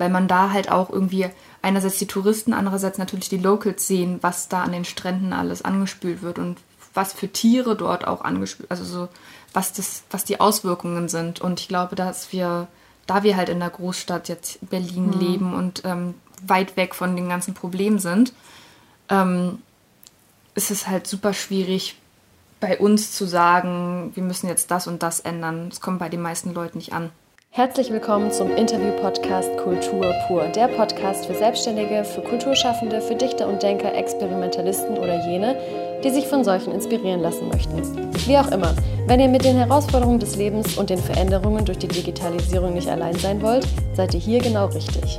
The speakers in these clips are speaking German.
weil man da halt auch irgendwie einerseits die Touristen, andererseits natürlich die Locals sehen, was da an den Stränden alles angespült wird und was für Tiere dort auch angespült, also so was das, was die Auswirkungen sind. Und ich glaube, dass wir, da wir halt in der Großstadt jetzt Berlin mhm. leben und ähm, weit weg von den ganzen Problemen sind, ähm, ist es halt super schwierig, bei uns zu sagen, wir müssen jetzt das und das ändern. Das kommt bei den meisten Leuten nicht an. Herzlich willkommen zum Interview-Podcast Kultur pur, der Podcast für Selbstständige, für Kulturschaffende, für Dichter und Denker, Experimentalisten oder jene, die sich von solchen inspirieren lassen möchten. Wie auch immer, wenn ihr mit den Herausforderungen des Lebens und den Veränderungen durch die Digitalisierung nicht allein sein wollt, seid ihr hier genau richtig.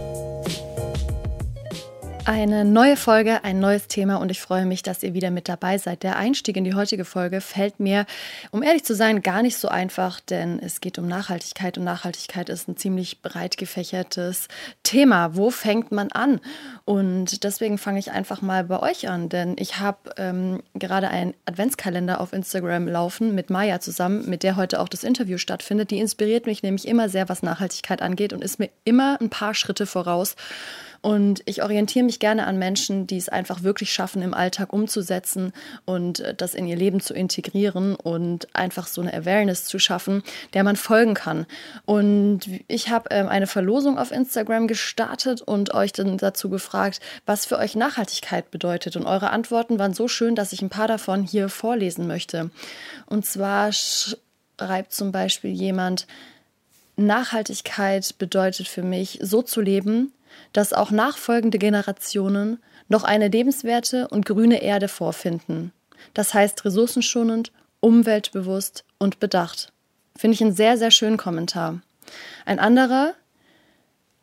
Eine neue Folge, ein neues Thema und ich freue mich, dass ihr wieder mit dabei seid. Der Einstieg in die heutige Folge fällt mir, um ehrlich zu sein, gar nicht so einfach, denn es geht um Nachhaltigkeit und Nachhaltigkeit ist ein ziemlich breit gefächertes Thema. Wo fängt man an? Und deswegen fange ich einfach mal bei euch an, denn ich habe ähm, gerade einen Adventskalender auf Instagram laufen mit Maya zusammen, mit der heute auch das Interview stattfindet. Die inspiriert mich nämlich immer sehr, was Nachhaltigkeit angeht und ist mir immer ein paar Schritte voraus. Und ich orientiere mich gerne an Menschen, die es einfach wirklich schaffen, im Alltag umzusetzen und äh, das in ihr Leben zu integrieren und einfach so eine Awareness zu schaffen, der man folgen kann. Und ich habe ähm, eine Verlosung auf Instagram gestartet und euch dann dazu gefragt, was für euch Nachhaltigkeit bedeutet. Und eure Antworten waren so schön, dass ich ein paar davon hier vorlesen möchte. Und zwar schreibt zum Beispiel jemand, Nachhaltigkeit bedeutet für mich, so zu leben, dass auch nachfolgende Generationen noch eine lebenswerte und grüne Erde vorfinden. Das heißt ressourcenschonend, umweltbewusst und bedacht. Finde ich einen sehr, sehr schönen Kommentar. Ein anderer,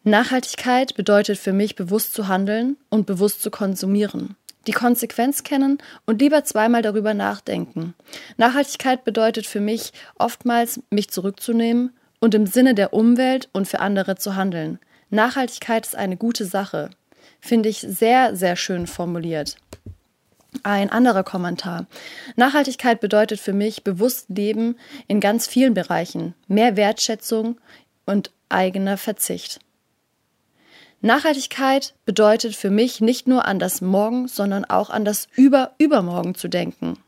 Nachhaltigkeit bedeutet für mich bewusst zu handeln und bewusst zu konsumieren. Die Konsequenz kennen und lieber zweimal darüber nachdenken. Nachhaltigkeit bedeutet für mich oftmals, mich zurückzunehmen und im Sinne der Umwelt und für andere zu handeln. Nachhaltigkeit ist eine gute Sache. Finde ich sehr, sehr schön formuliert. Ein anderer Kommentar. Nachhaltigkeit bedeutet für mich bewusst Leben in ganz vielen Bereichen, mehr Wertschätzung und eigener Verzicht. Nachhaltigkeit bedeutet für mich nicht nur an das Morgen, sondern auch an das Über-Übermorgen zu denken.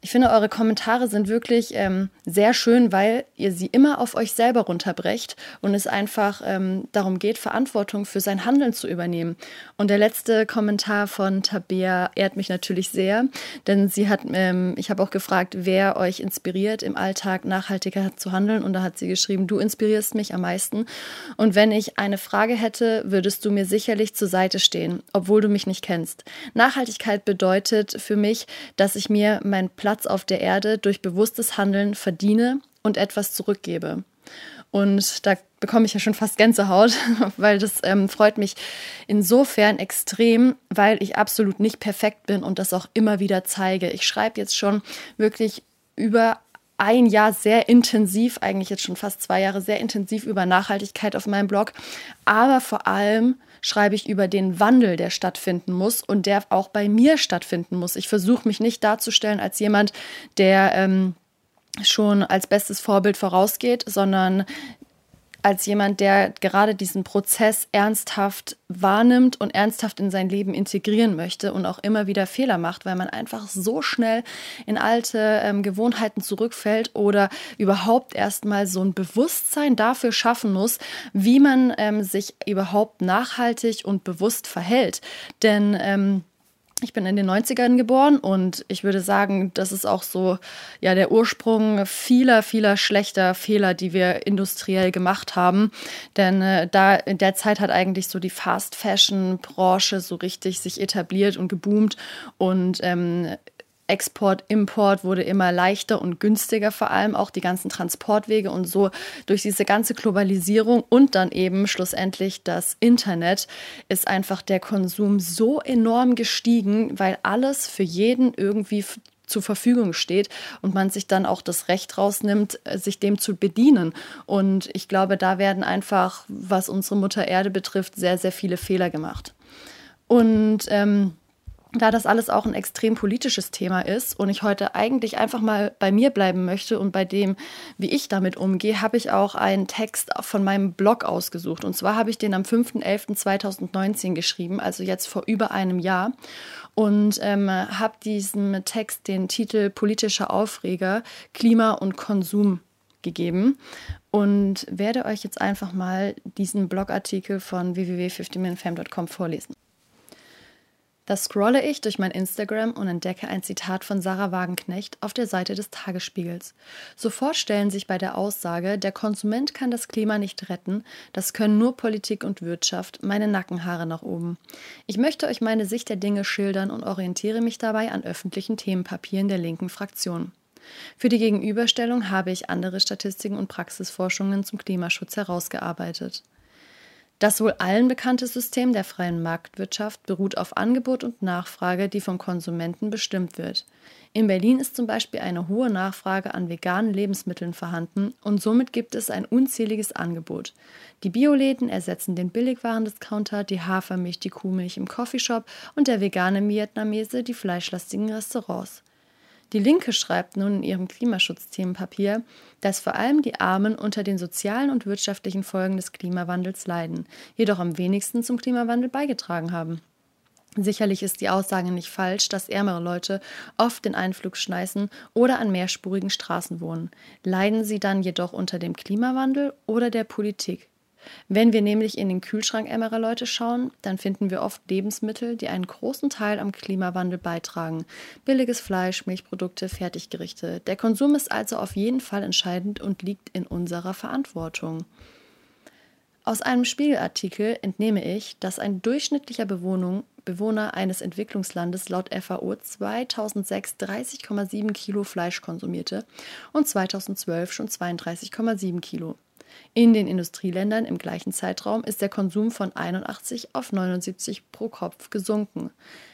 Ich finde, eure Kommentare sind wirklich ähm, sehr schön, weil ihr sie immer auf euch selber runterbrecht und es einfach ähm, darum geht, Verantwortung für sein Handeln zu übernehmen. Und der letzte Kommentar von Tabea ehrt mich natürlich sehr, denn sie hat, ähm, ich habe auch gefragt, wer euch inspiriert, im Alltag nachhaltiger zu handeln. Und da hat sie geschrieben, du inspirierst mich am meisten. Und wenn ich eine Frage hätte, würdest du mir sicherlich zur Seite stehen, obwohl du mich nicht kennst. Nachhaltigkeit bedeutet für mich, dass ich mir mein Platz Platz auf der Erde durch bewusstes Handeln verdiene und etwas zurückgebe. Und da bekomme ich ja schon fast Gänsehaut, weil das ähm, freut mich insofern extrem, weil ich absolut nicht perfekt bin und das auch immer wieder zeige. Ich schreibe jetzt schon wirklich über ein Jahr sehr intensiv, eigentlich jetzt schon fast zwei Jahre sehr intensiv über Nachhaltigkeit auf meinem Blog, aber vor allem schreibe ich über den Wandel, der stattfinden muss und der auch bei mir stattfinden muss. Ich versuche mich nicht darzustellen als jemand, der ähm, schon als bestes Vorbild vorausgeht, sondern als jemand, der gerade diesen Prozess ernsthaft wahrnimmt und ernsthaft in sein Leben integrieren möchte und auch immer wieder Fehler macht, weil man einfach so schnell in alte ähm, Gewohnheiten zurückfällt oder überhaupt erstmal so ein Bewusstsein dafür schaffen muss, wie man ähm, sich überhaupt nachhaltig und bewusst verhält. Denn ähm, ich bin in den 90ern geboren und ich würde sagen, das ist auch so ja der Ursprung vieler, vieler schlechter Fehler, die wir industriell gemacht haben. Denn äh, da in der Zeit hat eigentlich so die Fast Fashion Branche so richtig sich etabliert und geboomt und ähm, Export, Import wurde immer leichter und günstiger, vor allem auch die ganzen Transportwege und so durch diese ganze Globalisierung und dann eben schlussendlich das Internet ist einfach der Konsum so enorm gestiegen, weil alles für jeden irgendwie zur Verfügung steht und man sich dann auch das Recht rausnimmt, äh, sich dem zu bedienen. Und ich glaube, da werden einfach, was unsere Mutter Erde betrifft, sehr, sehr viele Fehler gemacht. Und ähm, da das alles auch ein extrem politisches Thema ist und ich heute eigentlich einfach mal bei mir bleiben möchte und bei dem, wie ich damit umgehe, habe ich auch einen Text von meinem Blog ausgesucht. Und zwar habe ich den am 5.11.2019 geschrieben, also jetzt vor über einem Jahr. Und ähm, habe diesem Text den Titel Politischer Aufreger, Klima und Konsum gegeben und werde euch jetzt einfach mal diesen Blogartikel von www.50minfam.com vorlesen. Da scrolle ich durch mein Instagram und entdecke ein Zitat von Sarah Wagenknecht auf der Seite des Tagesspiegels. Sofort stellen sich bei der Aussage, der Konsument kann das Klima nicht retten, das können nur Politik und Wirtschaft, meine Nackenhaare nach oben. Ich möchte euch meine Sicht der Dinge schildern und orientiere mich dabei an öffentlichen Themenpapieren der linken Fraktion. Für die Gegenüberstellung habe ich andere Statistiken und Praxisforschungen zum Klimaschutz herausgearbeitet. Das wohl allen bekannte System der freien Marktwirtschaft beruht auf Angebot und Nachfrage, die vom Konsumenten bestimmt wird. In Berlin ist zum Beispiel eine hohe Nachfrage an veganen Lebensmitteln vorhanden und somit gibt es ein unzähliges Angebot. Die Bioläden ersetzen den Billigwaren-Discounter, die Hafermilch, die Kuhmilch im Coffeeshop und der vegane Vietnamese die fleischlastigen Restaurants. Die Linke schreibt nun in ihrem Klimaschutzthemenpapier, dass vor allem die Armen unter den sozialen und wirtschaftlichen Folgen des Klimawandels leiden, jedoch am wenigsten zum Klimawandel beigetragen haben. Sicherlich ist die Aussage nicht falsch, dass ärmere Leute oft in Einflugschneisen oder an mehrspurigen Straßen wohnen. Leiden sie dann jedoch unter dem Klimawandel oder der Politik? Wenn wir nämlich in den Kühlschrank ärmerer Leute schauen, dann finden wir oft Lebensmittel, die einen großen Teil am Klimawandel beitragen. Billiges Fleisch, Milchprodukte, Fertiggerichte. Der Konsum ist also auf jeden Fall entscheidend und liegt in unserer Verantwortung. Aus einem Spiegelartikel entnehme ich, dass ein durchschnittlicher Bewohnung, Bewohner eines Entwicklungslandes laut FAO 2006 30,7 Kilo Fleisch konsumierte und 2012 schon 32,7 Kilo. In den Industrieländern im gleichen Zeitraum ist der Konsum von 81 auf 79 pro Kopf gesunken.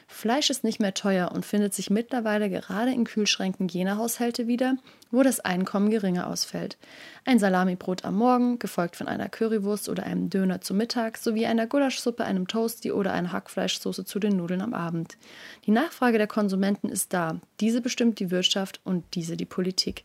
Fleisch ist nicht mehr teuer und findet sich mittlerweile gerade in Kühlschränken jener Haushalte wieder, wo das Einkommen geringer ausfällt. Ein Salamibrot am Morgen, gefolgt von einer Currywurst oder einem Döner zum Mittag, sowie einer Gulaschsuppe, einem Toasty oder einer Hackfleischsoße zu den Nudeln am Abend. Die Nachfrage der Konsumenten ist da. Diese bestimmt die Wirtschaft und diese die Politik.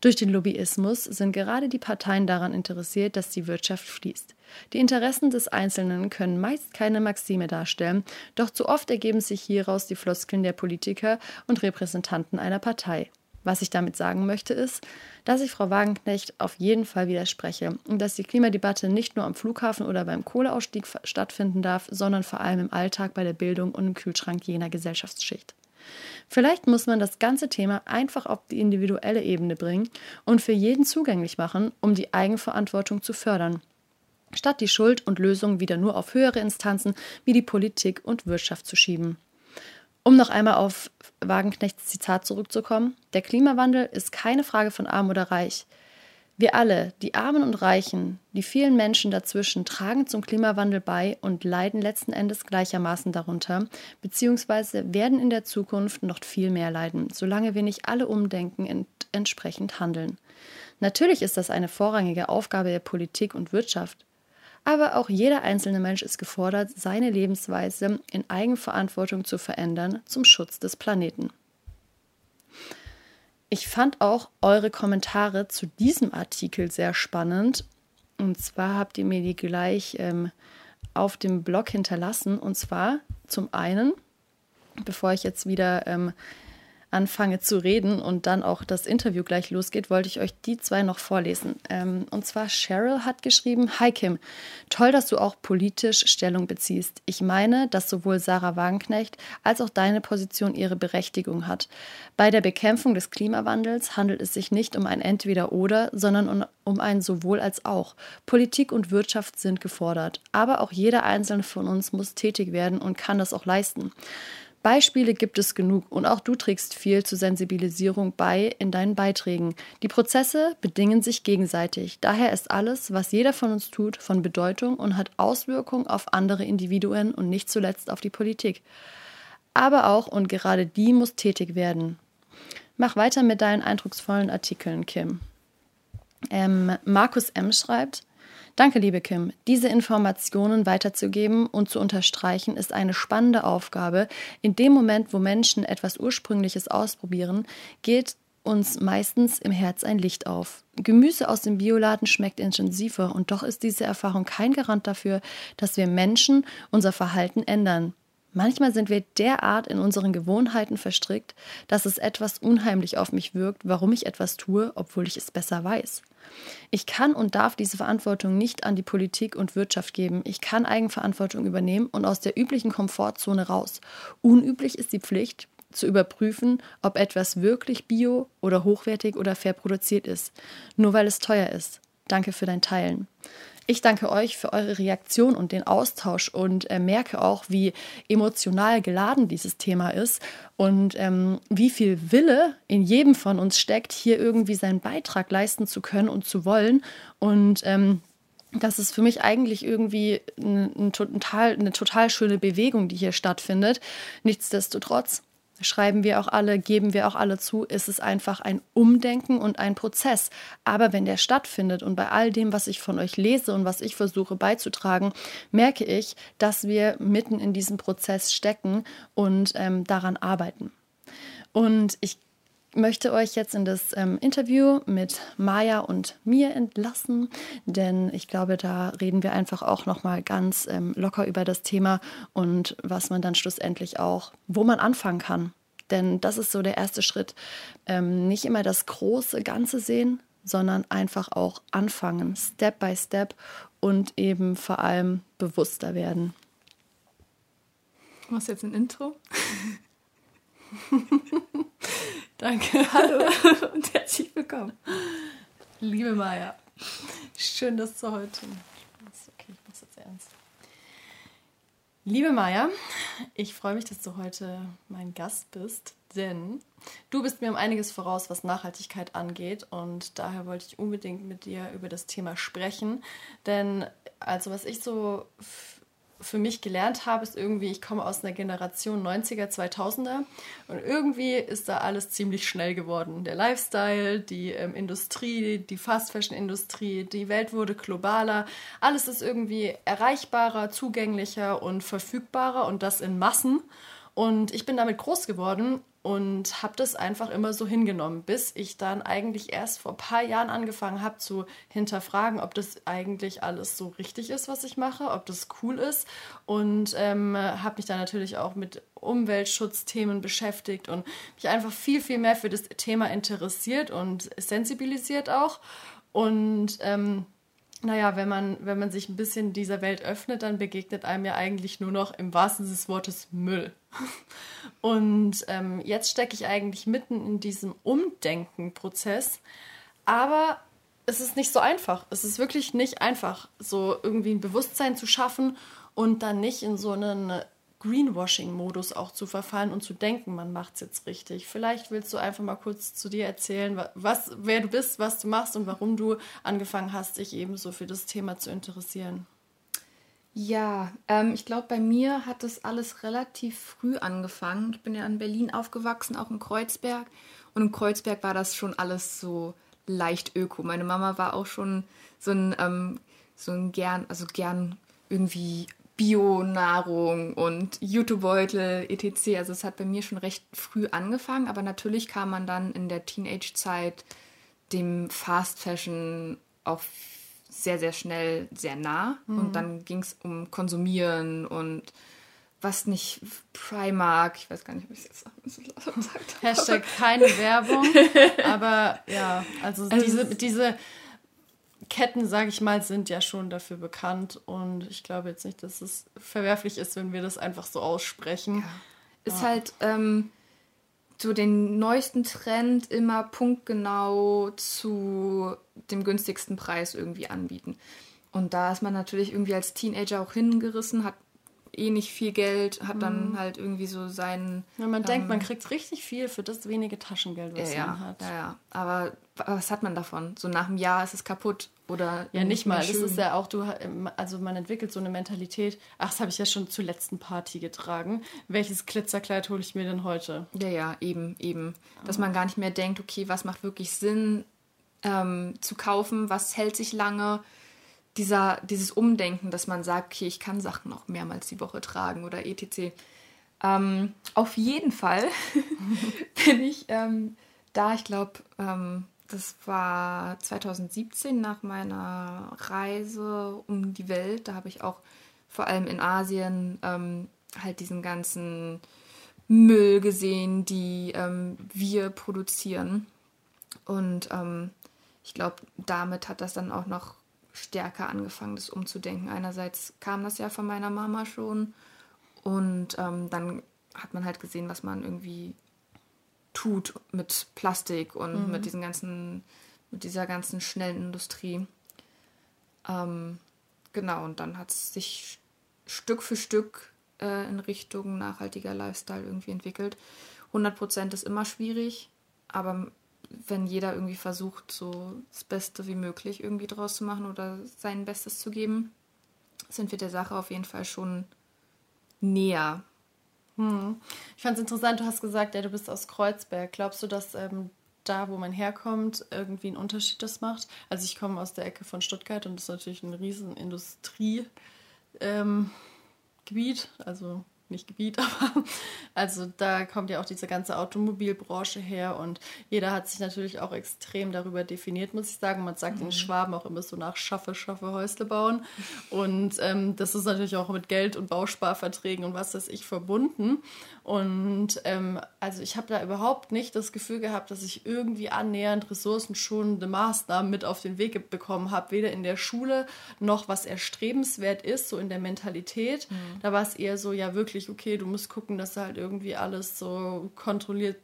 Durch den Lobbyismus sind gerade die Parteien daran interessiert, dass die Wirtschaft fließt. Die Interessen des Einzelnen können meist keine Maxime darstellen, doch zu oft ergeben sich hieraus die Floskeln der Politiker und Repräsentanten einer Partei. Was ich damit sagen möchte, ist, dass ich Frau Wagenknecht auf jeden Fall widerspreche und dass die Klimadebatte nicht nur am Flughafen oder beim Kohleausstieg stattfinden darf, sondern vor allem im Alltag bei der Bildung und im Kühlschrank jener Gesellschaftsschicht. Vielleicht muss man das ganze Thema einfach auf die individuelle Ebene bringen und für jeden zugänglich machen, um die Eigenverantwortung zu fördern, statt die Schuld und Lösung wieder nur auf höhere Instanzen wie die Politik und Wirtschaft zu schieben. Um noch einmal auf Wagenknechts Zitat zurückzukommen, der Klimawandel ist keine Frage von arm oder reich. Wir alle, die Armen und Reichen, die vielen Menschen dazwischen, tragen zum Klimawandel bei und leiden letzten Endes gleichermaßen darunter, beziehungsweise werden in der Zukunft noch viel mehr leiden, solange wir nicht alle umdenken und entsprechend handeln. Natürlich ist das eine vorrangige Aufgabe der Politik und Wirtschaft. Aber auch jeder einzelne Mensch ist gefordert, seine Lebensweise in Eigenverantwortung zu verändern zum Schutz des Planeten. Ich fand auch eure Kommentare zu diesem Artikel sehr spannend. Und zwar habt ihr mir die gleich ähm, auf dem Blog hinterlassen. Und zwar zum einen, bevor ich jetzt wieder ähm, anfange zu reden und dann auch das Interview gleich losgeht, wollte ich euch die zwei noch vorlesen. Ähm, und zwar Cheryl hat geschrieben, Hi Kim, toll, dass du auch politisch Stellung beziehst. Ich meine, dass sowohl Sarah Wagenknecht als auch deine Position ihre Berechtigung hat. Bei der Bekämpfung des Klimawandels handelt es sich nicht um ein Entweder-Oder, sondern um, um ein sowohl als auch. Politik und Wirtschaft sind gefordert, aber auch jeder einzelne von uns muss tätig werden und kann das auch leisten. Beispiele gibt es genug und auch du trägst viel zur Sensibilisierung bei in deinen Beiträgen. Die Prozesse bedingen sich gegenseitig. Daher ist alles, was jeder von uns tut, von Bedeutung und hat Auswirkungen auf andere Individuen und nicht zuletzt auf die Politik. Aber auch und gerade die muss tätig werden. Mach weiter mit deinen eindrucksvollen Artikeln, Kim. Ähm, Markus M. schreibt, Danke, liebe Kim. Diese Informationen weiterzugeben und zu unterstreichen, ist eine spannende Aufgabe. In dem Moment, wo Menschen etwas Ursprüngliches ausprobieren, geht uns meistens im Herz ein Licht auf. Gemüse aus dem Bioladen schmeckt intensiver und doch ist diese Erfahrung kein Garant dafür, dass wir Menschen unser Verhalten ändern. Manchmal sind wir derart in unseren Gewohnheiten verstrickt, dass es etwas unheimlich auf mich wirkt, warum ich etwas tue, obwohl ich es besser weiß. Ich kann und darf diese Verantwortung nicht an die Politik und Wirtschaft geben. Ich kann Eigenverantwortung übernehmen und aus der üblichen Komfortzone raus. Unüblich ist die Pflicht, zu überprüfen, ob etwas wirklich bio oder hochwertig oder fair produziert ist, nur weil es teuer ist. Danke für dein Teilen. Ich danke euch für eure Reaktion und den Austausch und äh, merke auch, wie emotional geladen dieses Thema ist und ähm, wie viel Wille in jedem von uns steckt, hier irgendwie seinen Beitrag leisten zu können und zu wollen. Und ähm, das ist für mich eigentlich irgendwie ein, ein total, eine total schöne Bewegung, die hier stattfindet. Nichtsdestotrotz schreiben wir auch alle, geben wir auch alle zu, ist es einfach ein Umdenken und ein Prozess. Aber wenn der stattfindet und bei all dem, was ich von euch lese und was ich versuche beizutragen, merke ich, dass wir mitten in diesem Prozess stecken und ähm, daran arbeiten. Und ich möchte euch jetzt in das ähm, Interview mit Maya und mir entlassen, denn ich glaube, da reden wir einfach auch noch mal ganz ähm, locker über das Thema und was man dann schlussendlich auch, wo man anfangen kann. Denn das ist so der erste Schritt. Ähm, nicht immer das große Ganze sehen, sondern einfach auch anfangen, Step by Step und eben vor allem bewusster werden. Du machst jetzt ein Intro? Danke. Hallo und herzlich willkommen. Liebe Maya, schön, dass du heute. Okay, ich muss jetzt ernst. Liebe Maya, ich freue mich, dass du heute mein Gast bist, denn du bist mir um einiges voraus, was Nachhaltigkeit angeht und daher wollte ich unbedingt mit dir über das Thema sprechen, denn also was ich so für mich gelernt habe, ist irgendwie, ich komme aus einer Generation 90er, 2000er und irgendwie ist da alles ziemlich schnell geworden. Der Lifestyle, die ähm, Industrie, die Fast-Fashion-Industrie, die Welt wurde globaler, alles ist irgendwie erreichbarer, zugänglicher und verfügbarer und das in Massen. Und ich bin damit groß geworden und habe das einfach immer so hingenommen, bis ich dann eigentlich erst vor ein paar Jahren angefangen habe zu hinterfragen, ob das eigentlich alles so richtig ist, was ich mache, ob das cool ist. Und ähm, habe mich dann natürlich auch mit Umweltschutzthemen beschäftigt und mich einfach viel, viel mehr für das Thema interessiert und sensibilisiert auch. Und ähm, naja, wenn man, wenn man sich ein bisschen dieser Welt öffnet, dann begegnet einem ja eigentlich nur noch im wahrsten Sinne des Wortes Müll. Und ähm, jetzt stecke ich eigentlich mitten in diesem Umdenken-Prozess. Aber es ist nicht so einfach. Es ist wirklich nicht einfach, so irgendwie ein Bewusstsein zu schaffen und dann nicht in so einen Greenwashing-Modus auch zu verfallen und zu denken, man macht es jetzt richtig. Vielleicht willst du einfach mal kurz zu dir erzählen, was, wer du bist, was du machst und warum du angefangen hast, dich eben so für das Thema zu interessieren. Ja, ähm, ich glaube, bei mir hat das alles relativ früh angefangen. Ich bin ja in Berlin aufgewachsen, auch in Kreuzberg. Und in Kreuzberg war das schon alles so leicht öko. Meine Mama war auch schon so ein, ähm, so ein gern, also gern irgendwie Bio-Nahrung und Jutebeutel, etc. Also es hat bei mir schon recht früh angefangen, aber natürlich kam man dann in der Teenage-Zeit dem Fast Fashion auch sehr, sehr schnell sehr nah. Mhm. Und dann ging es um Konsumieren und was nicht Primark, ich weiß gar nicht, ob ich es jetzt gesagt habe. Hashtag keine Werbung, aber ja, also, also diese, diese Ketten, sage ich mal, sind ja schon dafür bekannt und ich glaube jetzt nicht, dass es verwerflich ist, wenn wir das einfach so aussprechen. Ja. Ist ja. halt ähm, so den neuesten Trend immer punktgenau zu dem günstigsten Preis irgendwie anbieten. Und da ist man natürlich irgendwie als Teenager auch hingerissen, hat eh nicht viel Geld, hat dann mhm. halt irgendwie so seinen. Ja, man ähm, denkt, man kriegt richtig viel für das wenige Taschengeld, was ja, man hat. Ja, ja. Aber was hat man davon? So nach einem Jahr ist es kaputt oder. Ja, nicht mal. Das ist ja auch, du, also man entwickelt so eine Mentalität. Ach, das habe ich ja schon zur letzten Party getragen. Welches Glitzerkleid hole ich mir denn heute? Ja, ja, eben, eben. Dass man gar nicht mehr denkt, okay, was macht wirklich Sinn ähm, zu kaufen, was hält sich lange dieser, dieses Umdenken, dass man sagt, okay, ich kann Sachen auch mehrmals die Woche tragen oder etc. Ähm, auf jeden Fall bin ich ähm, da, ich glaube, ähm, das war 2017 nach meiner Reise um die Welt. Da habe ich auch vor allem in Asien ähm, halt diesen ganzen Müll gesehen, die ähm, wir produzieren. Und ähm, ich glaube, damit hat das dann auch noch stärker angefangen, das umzudenken. Einerseits kam das ja von meiner Mama schon und ähm, dann hat man halt gesehen, was man irgendwie tut mit Plastik und mhm. mit diesen ganzen, mit dieser ganzen schnellen Industrie. Ähm, genau, und dann hat es sich Stück für Stück äh, in Richtung nachhaltiger Lifestyle irgendwie entwickelt. 100% ist immer schwierig, aber wenn jeder irgendwie versucht, so das Beste wie möglich irgendwie draus zu machen oder sein Bestes zu geben, sind wir der Sache auf jeden Fall schon näher. Hm. Ich fand es interessant, du hast gesagt, ja, du bist aus Kreuzberg. Glaubst du, dass ähm, da, wo man herkommt, irgendwie einen Unterschied das macht? Also ich komme aus der Ecke von Stuttgart und das ist natürlich ein riesen Industriegebiet. Ähm, also nicht Gebiet, aber also da kommt ja auch diese ganze Automobilbranche her und jeder hat sich natürlich auch extrem darüber definiert, muss ich sagen. Man sagt mhm. in Schwaben auch immer so nach Schaffe, Schaffe, Häusle bauen und ähm, das ist natürlich auch mit Geld und Bausparverträgen und was weiß ich verbunden und ähm, also ich habe da überhaupt nicht das Gefühl gehabt, dass ich irgendwie annähernd ressourcenschonende Maßnahmen mit auf den Weg bekommen habe, weder in der Schule noch was erstrebenswert ist, so in der Mentalität. Mhm. Da war es eher so, ja wirklich, okay, du musst gucken, dass du halt irgendwie alles so kontrolliert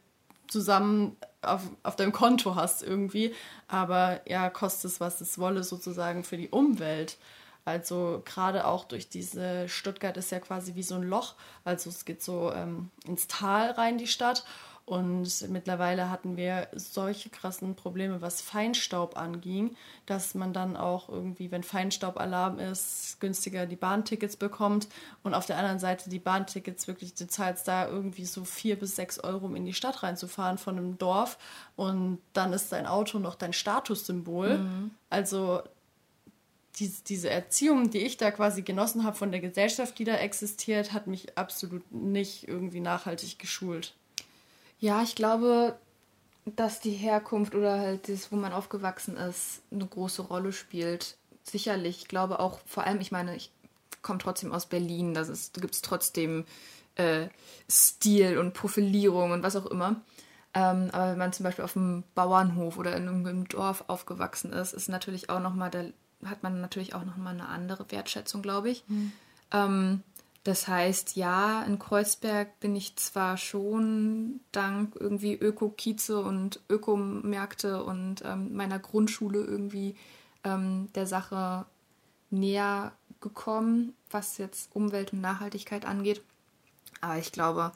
zusammen auf, auf deinem Konto hast irgendwie. Aber ja, kostet es, was es wolle, sozusagen für die Umwelt. Also gerade auch durch diese Stuttgart ist ja quasi wie so ein Loch. Also es geht so ähm, ins Tal rein, die Stadt. Und mittlerweile hatten wir solche krassen Probleme, was Feinstaub anging, dass man dann auch irgendwie, wenn Feinstaubalarm ist, günstiger die Bahntickets bekommt. Und auf der anderen Seite die Bahntickets wirklich, du zahlst da irgendwie so vier bis sechs Euro, um in die Stadt reinzufahren von einem Dorf. Und dann ist dein Auto noch dein Statussymbol. Mhm. Also die, diese Erziehung, die ich da quasi genossen habe von der Gesellschaft, die da existiert, hat mich absolut nicht irgendwie nachhaltig geschult. Ja, ich glaube, dass die Herkunft oder halt das, wo man aufgewachsen ist, eine große Rolle spielt. Sicherlich, ich glaube auch, vor allem, ich meine, ich komme trotzdem aus Berlin, da gibt es trotzdem äh, Stil und Profilierung und was auch immer. Ähm, aber wenn man zum Beispiel auf einem Bauernhof oder in einem Dorf aufgewachsen ist, ist natürlich auch nochmal der hat man natürlich auch nochmal eine andere Wertschätzung, glaube ich. Mhm. Ähm, das heißt, ja, in Kreuzberg bin ich zwar schon dank irgendwie Öko-Kieze und Ökomärkte und ähm, meiner Grundschule irgendwie ähm, der Sache näher gekommen, was jetzt Umwelt und Nachhaltigkeit angeht. Aber ich glaube,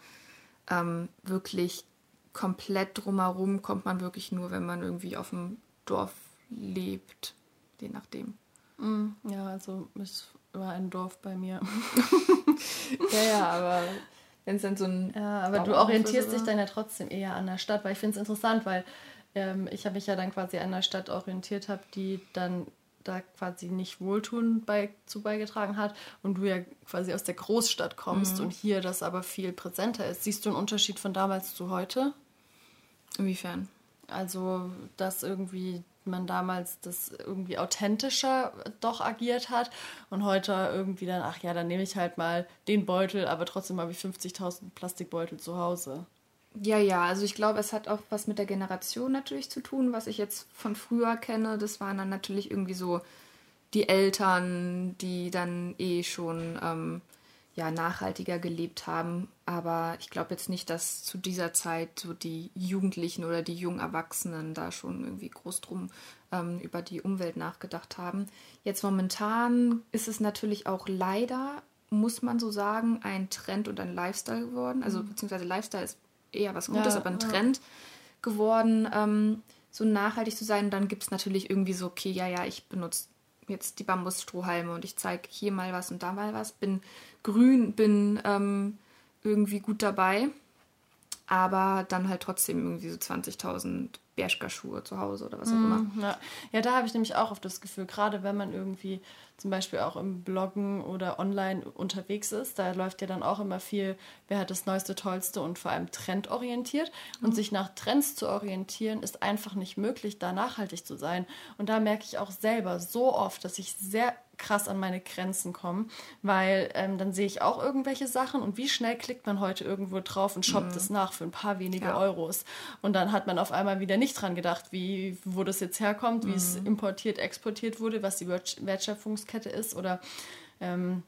ähm, wirklich komplett drumherum kommt man wirklich nur, wenn man irgendwie auf dem Dorf lebt je nachdem. Mm, ja, also es war ein Dorf bei mir. ja, ja, aber wenn es dann so ein. Ja, aber du orientierst dich dann ja trotzdem eher an der Stadt, weil ich finde es interessant, weil ähm, ich habe mich ja dann quasi an der Stadt orientiert habe, die dann da quasi nicht Wohltun bei, zu beigetragen hat und du ja quasi aus der Großstadt kommst mhm. und hier das aber viel präsenter ist. Siehst du einen Unterschied von damals zu heute? Inwiefern? Also, dass irgendwie man damals das irgendwie authentischer doch agiert hat und heute irgendwie dann, ach ja, dann nehme ich halt mal den Beutel, aber trotzdem habe ich 50.000 Plastikbeutel zu Hause. Ja, ja, also ich glaube, es hat auch was mit der Generation natürlich zu tun, was ich jetzt von früher kenne. Das waren dann natürlich irgendwie so die Eltern, die dann eh schon ähm, ja, nachhaltiger gelebt haben. Aber ich glaube jetzt nicht, dass zu dieser Zeit so die Jugendlichen oder die jungen Erwachsenen da schon irgendwie groß drum ähm, über die Umwelt nachgedacht haben. Jetzt momentan ist es natürlich auch leider, muss man so sagen, ein Trend und ein Lifestyle geworden. Also mhm. beziehungsweise Lifestyle ist eher was Gutes, ja, aber ein ja. Trend geworden, ähm, so nachhaltig zu sein. Und dann gibt es natürlich irgendwie so, okay, ja, ja, ich benutze jetzt die Bambusstrohhalme und ich zeige hier mal was und da mal was, bin grün, bin ähm, irgendwie gut dabei, aber dann halt trotzdem irgendwie so 20.000 Bershka-Schuhe zu Hause oder was auch immer. Mm, Ja, ja da habe ich nämlich auch oft das Gefühl, gerade wenn man irgendwie zum Beispiel auch im Bloggen oder online unterwegs ist, da läuft ja dann auch immer viel, wer hat das Neueste, Tollste und vor allem trendorientiert. Und sich nach Trends zu orientieren, ist einfach nicht möglich, da nachhaltig zu sein. Und da merke ich auch selber so oft, dass ich sehr krass an meine Grenzen komme, weil ähm, dann sehe ich auch irgendwelche Sachen und wie schnell klickt man heute irgendwo drauf und shoppt es nach für ein paar wenige Ja. Euros. Und dann hat man auf einmal wieder nicht dran gedacht, wie, wo das jetzt herkommt, wie es importiert, exportiert wurde, was die Wert- Wertschöpfungskette ist oder ähm,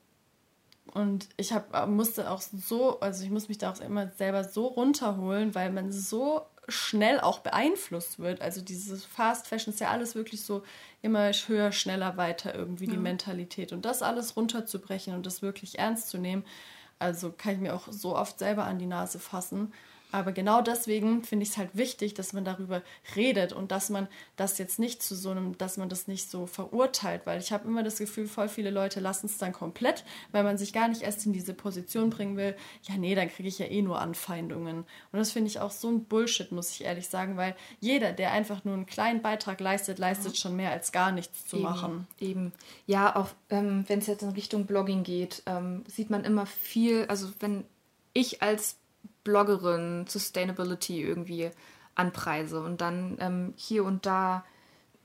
und ich hab, musste auch so, also ich muss mich da auch immer selber so runterholen, weil man so schnell auch beeinflusst wird. Also dieses Fast Fashion ist ja alles wirklich so immer höher, schneller, weiter irgendwie die Mentalität. Und das alles runterzubrechen und das wirklich ernst zu nehmen, also kann ich mir auch so oft selber an die Nase fassen. Aber genau deswegen finde ich es halt wichtig, dass man darüber redet und dass man das jetzt nicht zu so einem, dass man das nicht so verurteilt, weil ich habe immer das Gefühl, voll viele Leute lassen es dann komplett, weil man sich gar nicht erst in diese Position bringen will. Ja, nee, dann kriege ich ja eh nur Anfeindungen. Und das finde ich auch so ein Bullshit, muss ich ehrlich sagen, weil jeder, der einfach nur einen kleinen Beitrag leistet, leistet schon mehr als gar nichts zu Eben, machen. Eben. Ja, auch ähm, wenn es jetzt in Richtung Blogging geht, ähm, sieht man immer viel, also wenn ich als Bloggerin Sustainability irgendwie anpreise und dann ähm, hier und da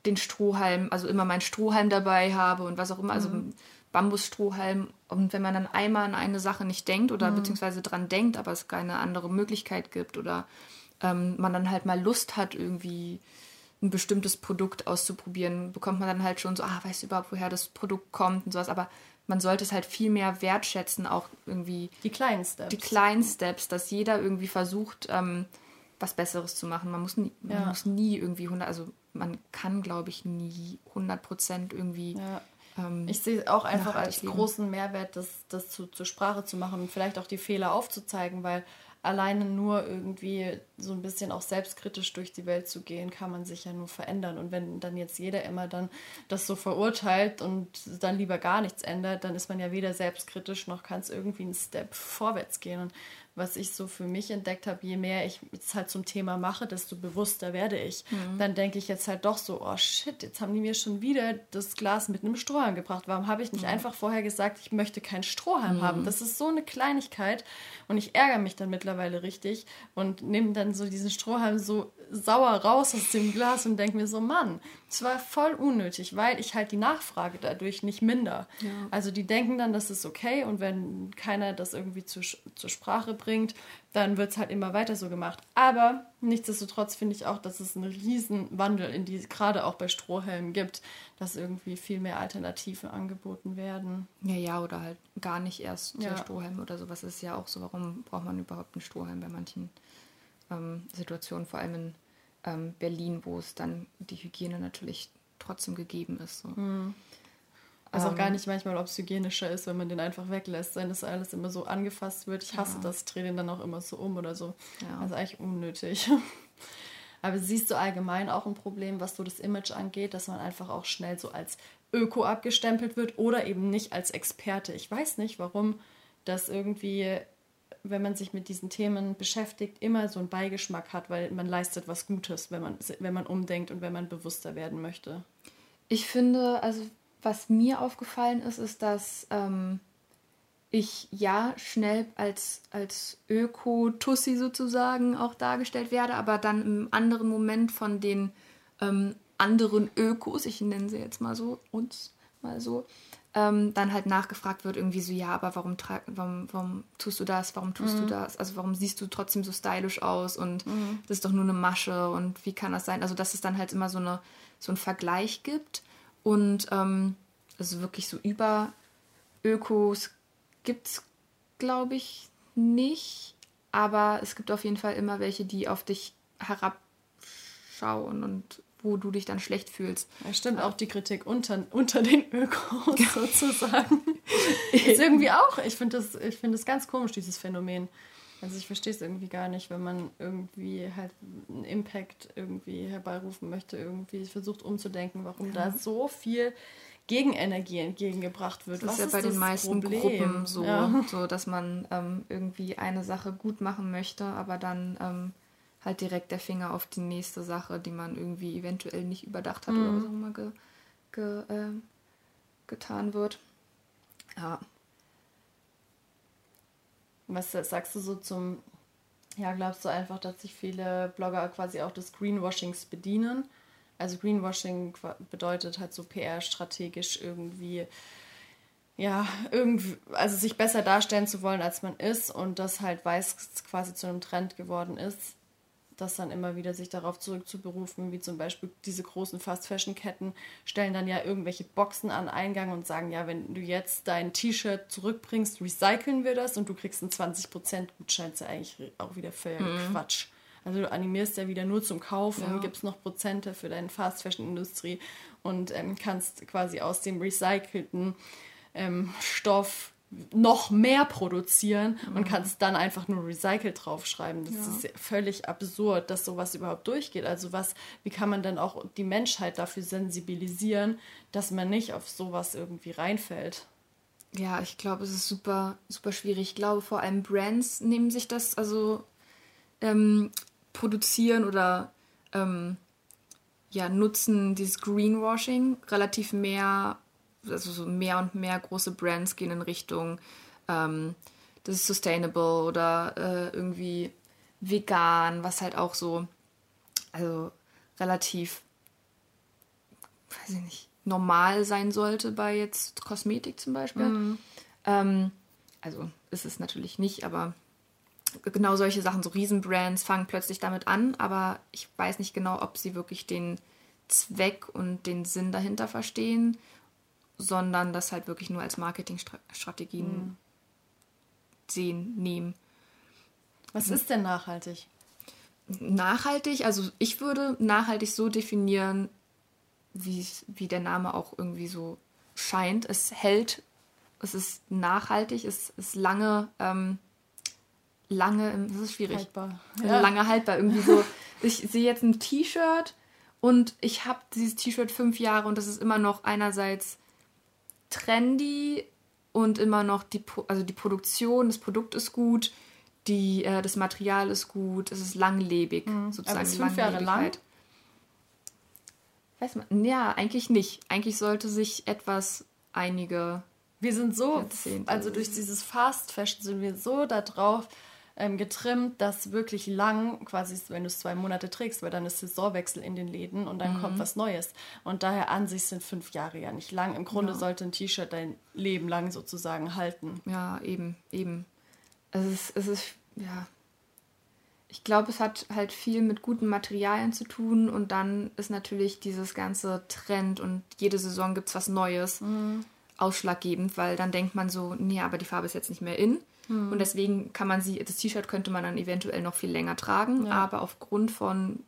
den Strohhalm, also immer meinen Strohhalm dabei habe und was auch immer, also Bambusstrohhalm. Und wenn man dann einmal an eine Sache nicht denkt oder beziehungsweise dran denkt, aber es keine andere Möglichkeit gibt oder ähm, man dann halt mal Lust hat, irgendwie ein bestimmtes Produkt auszuprobieren, bekommt man dann halt schon so, ah, weißt du überhaupt, woher das Produkt kommt und sowas. Aber man sollte es halt viel mehr wertschätzen, auch irgendwie Die kleinen Steps. die kleinen Steps, dass jeder irgendwie versucht, ähm, was Besseres zu machen. Man muss nie, man Ja. muss nie irgendwie 100, also man kann, glaube ich, nie 100 Prozent irgendwie. Ja. Ähm, Ich sehe auch einfach als leben. großen Mehrwert, das, das zu, zur Sprache zu machen und vielleicht auch die Fehler aufzuzeigen, weil alleine nur irgendwie so ein bisschen auch selbstkritisch durch die Welt zu gehen, kann man sich ja nur verändern. Und wenn dann jetzt jeder immer dann das so verurteilt und dann lieber gar nichts ändert, dann ist man ja weder selbstkritisch noch kann es irgendwie einen Step vorwärts gehen. Und was ich so für mich entdeckt habe, je mehr ich es halt zum Thema mache, desto bewusster werde ich. Dann denke ich jetzt halt doch so, oh shit, jetzt haben die mir schon wieder das Glas mit einem Strohhalm gebracht. Warum habe ich nicht einfach vorher gesagt, ich möchte keinen Strohhalm haben? Das ist so eine Kleinigkeit und ich ärgere mich dann mittlerweile richtig und nehme dann so diesen Strohhalm so sauer raus aus dem Glas und denke mir so, Mann, es war voll unnötig, weil ich halt die Nachfrage dadurch nicht minder. Also die denken dann, das ist okay und wenn keiner das irgendwie zu, zur Sprache bringt, dann wird es halt immer weiter so gemacht. Aber nichtsdestotrotz finde ich auch, dass es einen riesen Wandel in die, gerade auch bei Strohhelmen gibt, dass irgendwie viel mehr Alternativen angeboten werden. ja, ja, oder halt gar nicht erst Ja. der oder sowas ist ja auch so. Warum braucht man überhaupt einen Strohhalm bei manchen ähm, Situationen, vor allem in ähm, Berlin, wo es dann die Hygiene natürlich trotzdem gegeben ist. So. Also auch Ähm. gar nicht manchmal, ob es hygienischer ist, wenn man den einfach weglässt, wenn das alles immer so angefasst wird. Ich hasse Ja. das, drehe den dann auch immer so um oder so. Ja. Also eigentlich unnötig. Aber siehst du allgemein auch ein Problem, was so das Image angeht, dass man einfach auch schnell so als Öko abgestempelt wird oder eben nicht als Experte. Ich weiß nicht, warum das irgendwie, wenn man sich mit diesen Themen beschäftigt, immer so einen Beigeschmack hat, weil man leistet was Gutes, wenn man, wenn man umdenkt und wenn man bewusster werden möchte. Ich finde, also was mir aufgefallen ist, ist, dass ähm, ich ja schnell als, als Öko-Tussi sozusagen auch dargestellt werde, aber dann im anderen Moment von den ähm, anderen Ökos, ich nenne sie jetzt mal so, uns mal so, ähm, dann halt nachgefragt wird, irgendwie so, ja, aber warum, warum, warum tust du das, warum tust du das, also warum siehst du trotzdem so stylisch aus? Und das ist doch nur eine Masche. Und wie kann das sein? Also, dass es dann halt immer so, eine, so einen Vergleich gibt. Und ähm, also wirklich so über Ökos gibt es, glaube ich, nicht, aber es gibt auf jeden Fall immer welche, die auf dich herabschauen und wo du dich dann schlecht fühlst. Ja, stimmt, auch die Kritik unter, unter den Ökos sozusagen. ist irgendwie auch, ich finde das, ich find das ganz komisch, dieses Phänomen. Also ich verstehe es irgendwie gar nicht, wenn man irgendwie halt einen Impact irgendwie herbeirufen möchte, irgendwie versucht umzudenken, warum da so viel Gegenenergie entgegengebracht wird. Das ist Was ja bei den das meisten Problem? Gruppen so, Ja. so dass man ähm, irgendwie eine Sache gut machen möchte, aber dann ähm, halt direkt der Finger auf die nächste Sache, die man irgendwie eventuell nicht überdacht hat Mhm. oder was auch immer ge, ge, ähm, getan wird. Ja, Was sagst du so zum, ja, glaubst du einfach, dass sich viele Blogger quasi auch des Greenwashings bedienen? Also Greenwashing bedeutet halt so PR-strategisch irgendwie, ja, irgendwie, also sich besser darstellen zu wollen, als man ist und das halt weiß quasi zu einem Trend geworden ist, das dann immer wieder sich darauf zurückzuberufen, wie zum Beispiel diese großen Fast-Fashion-Ketten stellen dann ja irgendwelche Boxen an Eingang und sagen, ja, wenn du jetzt dein T-Shirt zurückbringst, recyceln wir das und du kriegst einen 20% Gutschein, ist ja eigentlich auch wieder völliger Quatsch. Also du animierst ja wieder nur zum Kaufen, Ja. gibst noch Prozente für deine Fast-Fashion-Industrie und ähm, kannst quasi aus dem recycelten ähm, Stoff noch mehr produzieren und kannst dann einfach nur recycelt draufschreiben. Das Ja. ist völlig absurd, dass sowas überhaupt durchgeht. Also was, wie kann man denn auch die Menschheit dafür sensibilisieren, dass man nicht auf sowas irgendwie reinfällt? Ja, ich glaube, es ist super, super schwierig. Ich glaube, vor allem Brands nehmen sich das, also ähm, produzieren oder ähm, ja, nutzen dieses Greenwashing relativ mehr, also so mehr und mehr große Brands gehen in Richtung, ähm, das ist sustainable oder äh, irgendwie vegan, was halt auch so, also relativ, weiß ich nicht, normal sein sollte bei jetzt Kosmetik zum Beispiel. Ähm, also ist es natürlich nicht, aber genau solche Sachen, so Riesenbrands fangen plötzlich damit an, aber ich weiß nicht genau, ob sie wirklich den Zweck und den Sinn dahinter verstehen, sondern das halt wirklich nur als Marketingstrategien sehen, nehmen. Was ist denn nachhaltig? Nachhaltig, also ich würde nachhaltig so definieren, wie der Name auch irgendwie so scheint. Es hält, es ist nachhaltig, es ist lange, ähm, lange, das ist schwierig. Haltbar. Also lange haltbar. Irgendwie so, ich sehe jetzt ein T-Shirt und ich habe dieses T-Shirt fünf Jahre und das ist immer noch einerseits trendy und immer noch die, also die Produktion, das Produkt ist gut, die, äh, das Material ist gut, es ist langlebig, sozusagen. Aber ist fünf Jahre lang? Weiß man, ja, eigentlich nicht. Eigentlich sollte sich etwas einige Wir sind so, Jahrzehnte. also durch dieses Fast Fashion sind wir so darauf ähm, getrimmt, dass wirklich lang, quasi, wenn du es zwei Monate trägst, weil dann ist Saisonwechsel in den Läden und dann Mhm. kommt was Neues. Und daher an sich sind fünf Jahre ja nicht lang. Im Grunde Ja. sollte ein T-Shirt dein Leben lang sozusagen halten. Ja, eben, eben. Es ist, es ist, ja. Ich glaube, es hat halt viel mit guten Materialien zu tun und dann ist natürlich dieses ganze Trend und jede Saison gibt es was Neues ausschlaggebend, weil dann denkt man so, nee, aber die Farbe ist jetzt nicht mehr in. Und deswegen kann man sie, das T-Shirt könnte man dann eventuell noch viel länger tragen, Ja. aber aufgrund von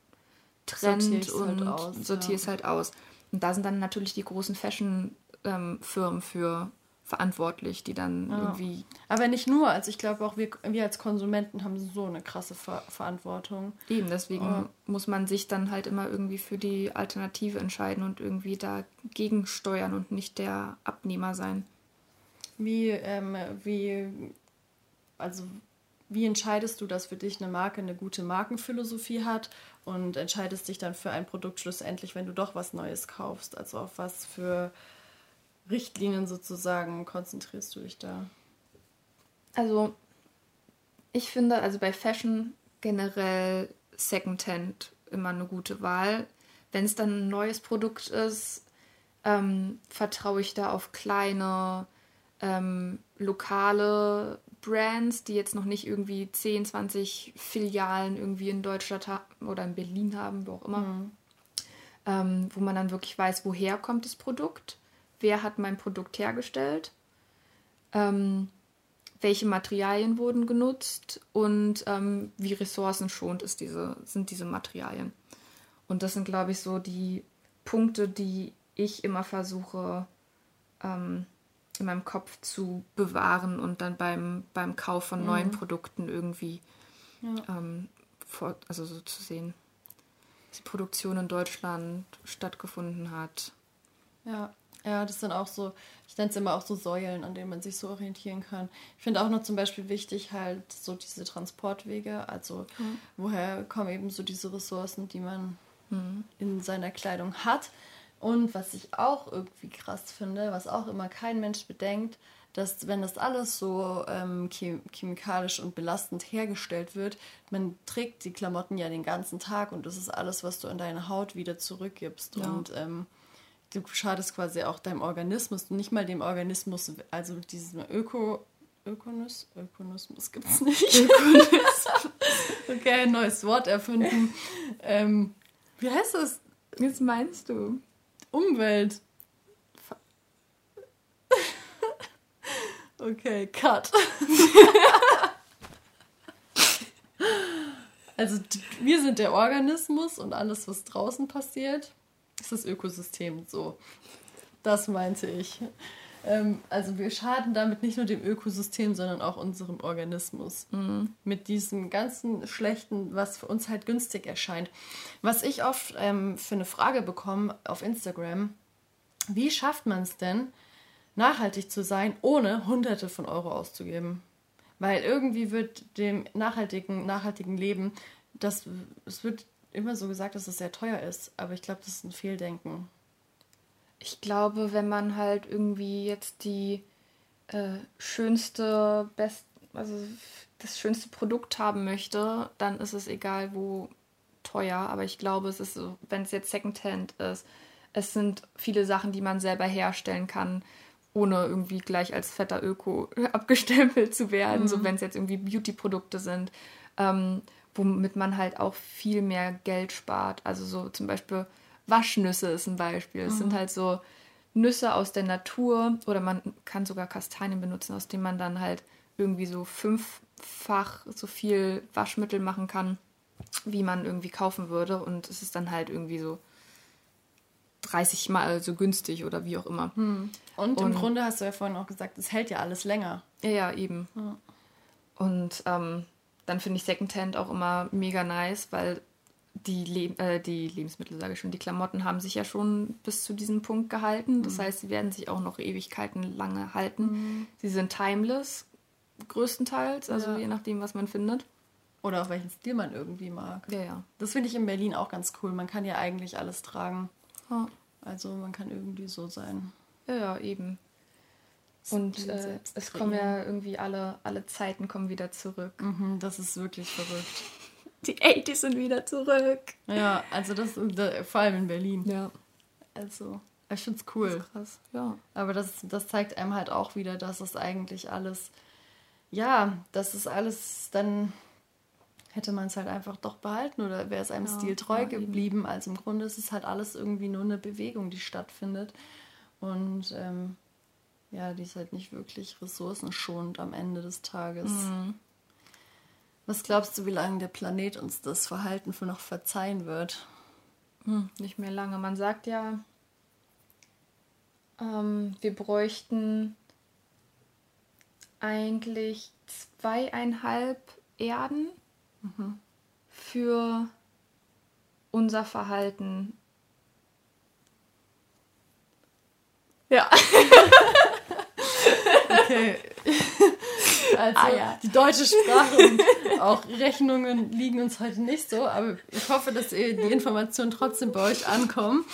Trend Sortier's halt und aus, sortier ja. es halt aus. Und da sind dann natürlich die großen Fashion-Firmen für verantwortlich, die dann Ja. irgendwie Aber nicht nur, also ich glaube auch wir, wir als Konsumenten haben so eine krasse Ver Verantwortung. Eben, deswegen Ja. muss man sich dann halt immer irgendwie für die Alternative entscheiden und irgendwie dagegen steuern und nicht der Abnehmer sein. Wie, ähm, wie, also wie entscheidest du, dass für dich eine Marke eine gute Markenphilosophie hat und entscheidest dich dann für ein Produkt schlussendlich, wenn du doch was Neues kaufst? Also auf was für Richtlinien sozusagen konzentrierst du dich da? Also, ich finde, also bei Fashion generell Secondhand immer eine gute Wahl. Wenn es dann ein neues Produkt ist, ähm, vertraue ich da auf kleine ähm, lokale Brands, die jetzt noch nicht irgendwie 10, 20 Filialen irgendwie in Deutschland oder in Berlin haben, wo auch immer. Ähm, wo man dann wirklich weiß, woher kommt das Produkt, wer hat mein Produkt hergestellt, ähm, welche Materialien wurden genutzt und ähm, wie ressourcenschonend ist diese, sind diese Materialien. Und das sind, glaube ich, so die Punkte, die ich immer versuche ähm, in meinem Kopf zu bewahren und dann beim, beim Kauf von neuen Produkten irgendwie Ja. ähm, vor, also so zu sehen, dass die Produktion in Deutschland stattgefunden hat. Ja. Ja, das sind auch so, ich nenne es immer auch so Säulen, an denen man sich so orientieren kann. Ich finde auch noch zum Beispiel wichtig halt so diese Transportwege, also mhm. woher kommen eben so diese Ressourcen, die man mhm. in seiner Kleidung hat. Und was ich auch irgendwie krass finde, was auch immer kein Mensch bedenkt, dass wenn das alles so ähm, chemikalisch und belastend hergestellt wird, man trägt die Klamotten ja den ganzen Tag und das ist alles, was du an deine Haut wieder zurückgibst. Ja. Und ähm, du schadest quasi auch deinem Organismus, nicht mal dem Organismus, also diesem Öko, Ökonus, Ökonismus gibt es nicht. Ökonismus. okay, neues Wort erfunden. Ähm, wie heißt das? Was meinst du? Umwelt. Okay, cut. also wir sind der Organismus und alles, was draußen passiert, ist das Ökosystem. So, das meinte ich. Ähm, also wir schaden damit nicht nur dem Ökosystem, sondern auch unserem Organismus. Mhm. Mit diesem ganzen Schlechten, was für uns halt günstig erscheint. Was ich oft ähm, für eine Frage bekomme auf Instagram, wie schafft man es denn, nachhaltig zu sein, ohne Hunderte von Euro auszugeben. Weil irgendwie wird dem nachhaltigen, nachhaltigen Leben, das, es wird immer so gesagt, dass es sehr teuer ist, aber ich glaube, das ist ein Fehldenken. Ich glaube, wenn man halt irgendwie jetzt die äh, schönste, best, also das schönste Produkt haben möchte, dann ist es egal, wo teuer. Aber ich glaube, es ist so, wenn es jetzt Secondhand ist, es sind viele Sachen, die man selber herstellen kann ohne irgendwie gleich als fetter Öko abgestempelt zu werden, mhm. so wenn es jetzt irgendwie Beauty-Produkte sind, ähm, womit man halt auch viel mehr Geld spart. Also so zum Beispiel Waschnüsse ist ein Beispiel. Es mhm. sind halt so Nüsse aus der Natur oder man kann sogar Kastanien benutzen, aus denen man dann halt irgendwie so fünffach so viel Waschmittel machen kann, wie man irgendwie kaufen würde. Und es ist dann halt irgendwie so 30 Mal so günstig oder wie auch immer. Hm. Und, und, im Grunde hast du ja vorhin auch gesagt, es hält ja alles länger. Ja, ja, eben. Ja. Und ähm, dann finde ich Secondhand auch immer mega nice, weil die, Le äh, die Lebensmittel, sage ich schon, die Klamotten haben sich ja schon bis zu diesem Punkt gehalten. Das mhm. heißt, sie werden sich auch noch Ewigkeiten lange halten. Mhm. Sie sind timeless, größtenteils, also ja. je nachdem, was man findet. Oder auch welchen Stil man irgendwie mag. Ja, ja. Das finde ich in Berlin auch ganz cool. Man kann ja eigentlich alles tragen. Ja. Also man kann irgendwie so sein. Ja, ja eben. Und äh, es kommen ja irgendwie alle, alle Zeiten kommen wieder zurück. Mhm, das ist wirklich verrückt. Die 80s sind wieder zurück. Ja, also das vor allem in Berlin. Ja. Also, ich finde es cool. krass, ja. Aber das, das zeigt einem halt auch wieder, dass es eigentlich alles, ja, dass es alles dann hätte man es halt einfach doch behalten oder wäre es einem ja, Stil treu ja, geblieben. Eben. Also im Grunde ist es halt alles irgendwie nur eine Bewegung, die stattfindet. Und ähm, ja, die ist halt nicht wirklich ressourcenschonend am Ende des Tages. Mhm. Was glaubst du, wie lange der Planet uns das Verhalten für noch verzeihen wird? Hm, nicht mehr lange. Man sagt ja, ähm, wir bräuchten eigentlich zweieinhalb Erden, mhm. für unser Verhalten. Ja. okay. Also ah, ja. die deutsche Sprache und auch Rechnungen liegen uns heute nicht so, aber ich hoffe, dass die Informationen trotzdem bei euch ankommen.